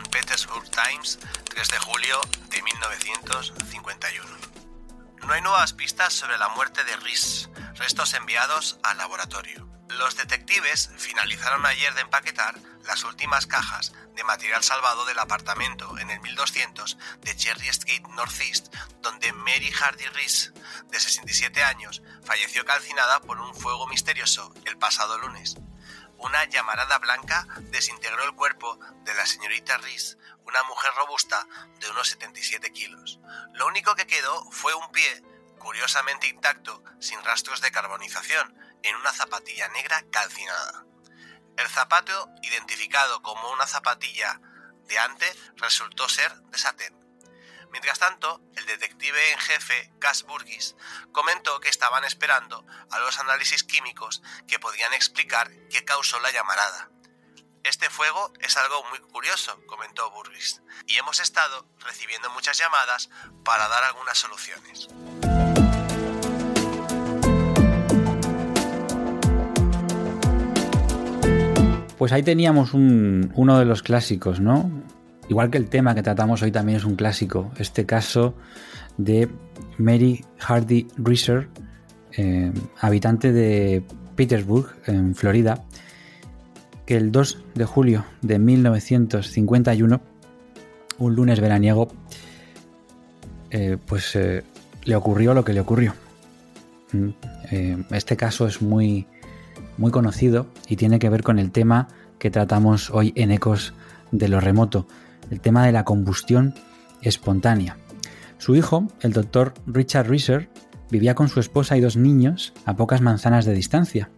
Petersburg Times, 3 de julio de 1951. No hay nuevas pistas sobre la muerte de Rhys, restos enviados al laboratorio. Los detectives finalizaron ayer de empaquetar las últimas cajas de material salvado del apartamento en el 1200 de Cherry Street Northeast, donde Mary Hardy Rees, de 67 años, falleció calcinada por un fuego misterioso el pasado lunes. Una llamarada blanca desintegró el cuerpo de la señorita Rees, una mujer robusta de unos 77 kilos. Lo único que quedó fue un pie, curiosamente intacto, sin rastros de carbonización, en una zapatilla negra calcinada. El zapato, identificado como una zapatilla de ante, resultó ser de satén. Mientras tanto, el detective en jefe, Gas Burgis, comentó que estaban esperando a los análisis químicos que podían explicar qué causó la llamarada. Este fuego es algo muy curioso, comentó Burgis, y hemos estado recibiendo muchas llamadas para dar algunas soluciones. Pues ahí teníamos uno de los clásicos, ¿no? Igual que el tema que tratamos hoy también es un clásico. Este caso de Mary Hardy Reeser, eh, habitante de Petersburg, en Florida, que el 2 de julio de 1951, un lunes veraniego, eh, pues eh, le ocurrió lo que le ocurrió. Mm, este caso es muy, muy conocido y tiene que ver con el tema que tratamos hoy en Ecos de lo Remoto, el tema de la combustión espontánea. Su hijo, el doctor Richard Reeser, vivía con su esposa y dos niños a pocas manzanas de distancia.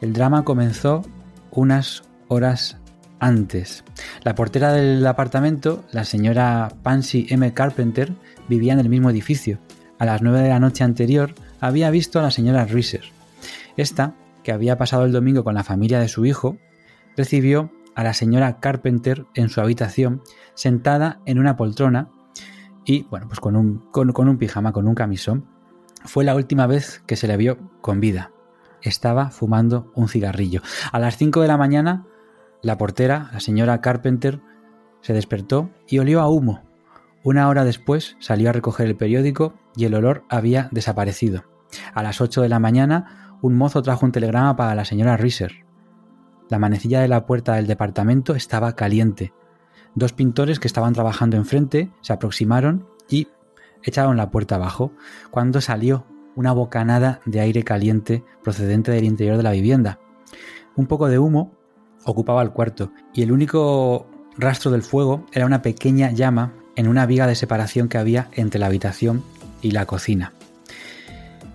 El drama comenzó unas horas antes. La portera del apartamento, la señora Pansy M. Carpenter, vivía en el mismo edificio. A las nueve de la noche anterior había visto a la señora Reeser. Esta que había pasado el domingo con la familia de su hijo, recibió a la señora Carpenter en su habitación, sentada en una poltrona y, bueno, pues con un, con, un pijama, con un camisón. Fue la última vez que se le vio con vida. Estaba fumando un cigarrillo. A las 5 de la mañana, la portera, la señora Carpenter, se despertó y olió a humo. Una hora después salió a recoger el periódico y el olor había desaparecido. A las 8 de la mañana un mozo trajo un telegrama para la señora Reeser. La manecilla de la puerta del departamento estaba caliente. Dos pintores que estaban trabajando enfrente se aproximaron y echaron la puerta abajo, cuando salió una bocanada de aire caliente procedente del interior de la vivienda. Un poco de humo ocupaba el cuarto y el único rastro del fuego era una pequeña llama en una viga de separación que había entre la habitación y la cocina.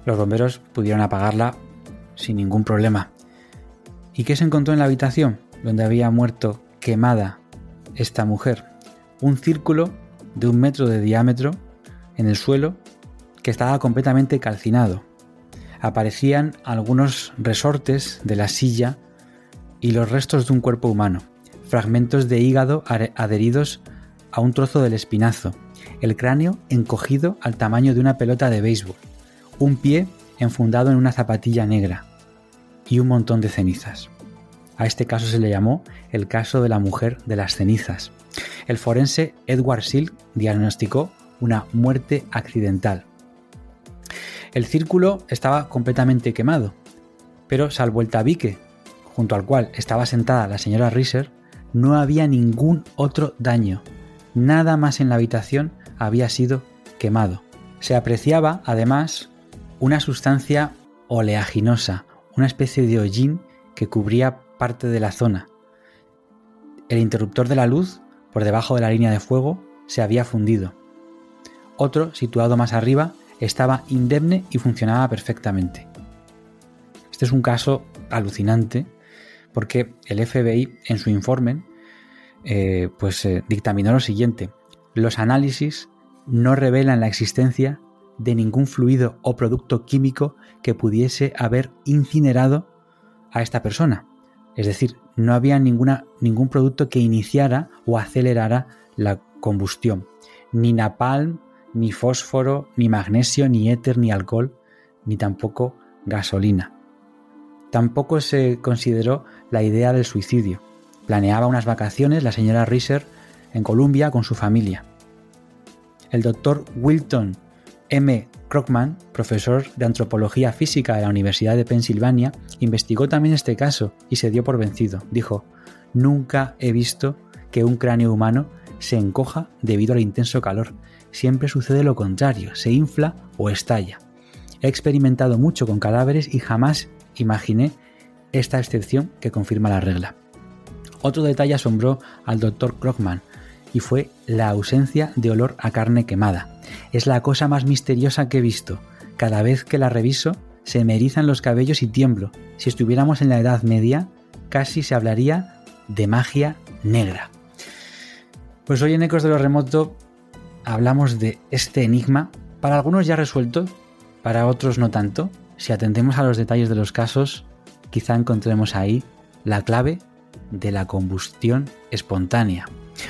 Los bomberos pudieron apagarla sin ningún problema. ¿Y qué se encontró en la habitación donde había muerto quemada esta mujer? Un círculo de un metro de diámetro en el suelo que estaba completamente calcinado. Aparecían algunos resortes de la silla y los restos de un cuerpo humano, fragmentos de hígado adheridos a un trozo del espinazo, el cráneo encogido al tamaño de una pelota de béisbol, un pie enfundado en una zapatilla negra, y un montón de cenizas. A este caso se le llamó el caso de la mujer de las cenizas. El forense Edward Silk diagnosticó una muerte accidental. El círculo estaba completamente quemado, pero salvo el tabique junto al cual estaba sentada la señora Reeser, no había ningún otro daño. Nada más en la habitación había sido quemado. Se apreciaba, además, una sustancia oleaginosa, una especie de hollín que cubría parte de la zona. El interruptor de la luz, por debajo de la línea de fuego, se había fundido. Otro, situado más arriba, estaba indemne y funcionaba perfectamente. Este es un caso alucinante porque el FBI en su informe eh, pues eh, dictaminó lo siguiente. Los análisis no revelan la existencia de ningún fluido o producto químico que pudiese haber incinerado a esta persona. Es decir, no había ninguna, ningún producto que iniciara o acelerara la combustión. Ni napalm, ni fósforo, ni magnesio, ni éter, ni alcohol, ni tampoco gasolina. Tampoco se consideró la idea del suicidio. Planeaba unas vacaciones la señora Reeser en Columbia con su familia. El doctor Wilton M. Krugman, profesor de antropología física de la Universidad de Pensilvania, investigó también este caso y se dio por vencido. Dijo, nunca he visto que un cráneo humano se encoja debido al intenso calor. Siempre sucede lo contrario, se infla o estalla. He experimentado mucho con cadáveres y jamás imaginé esta excepción que confirma la regla. Otro detalle asombró al doctor Krogman y fue la ausencia de olor a carne quemada. Es la cosa más misteriosa que he visto. Cada vez que la reviso, se me erizan los cabellos y tiemblo. Si estuviéramos en la Edad Media, casi se hablaría de magia negra. Pues hoy en Ecos de lo Remoto hablamos de este enigma, para algunos ya resuelto, para otros no tanto. Si atendemos a los detalles de los casos, quizá encontremos ahí la clave de la combustión espontánea.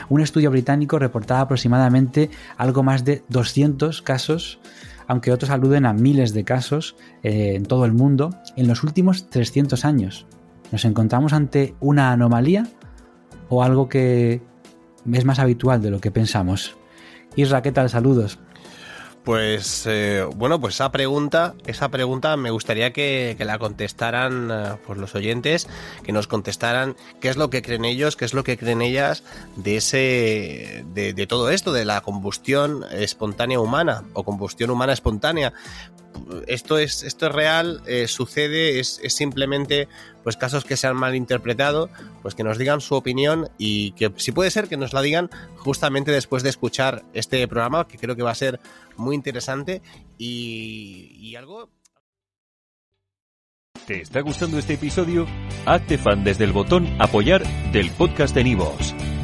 Un estudio británico reportaba aproximadamente algo más de 200 casos, aunque otros aluden a miles de casos eh, en todo el mundo, en los últimos 300 años. ¿Nos encontramos ante una anomalía o algo que es más habitual de lo que pensamos? Isra, ¿qué tal? Saludos. Pues eh, bueno, pues esa pregunta, esa pregunta me gustaría que, la contestaran eh, pues los oyentes, que nos contestaran qué es lo que creen ellos, qué es lo que creen ellas de ese, de todo esto, de la combustión espontánea humana o combustión humana espontánea, esto es, esto es real, eh, sucede, es, simplemente pues casos que se han malinterpretado, pues que nos digan su opinión y que si puede ser que nos la digan justamente después de escuchar este programa, que creo que va a ser muy interesante y, y algo... ¿Te está gustando este episodio? Hazte fan desde el botón apoyar del podcast de Nivos.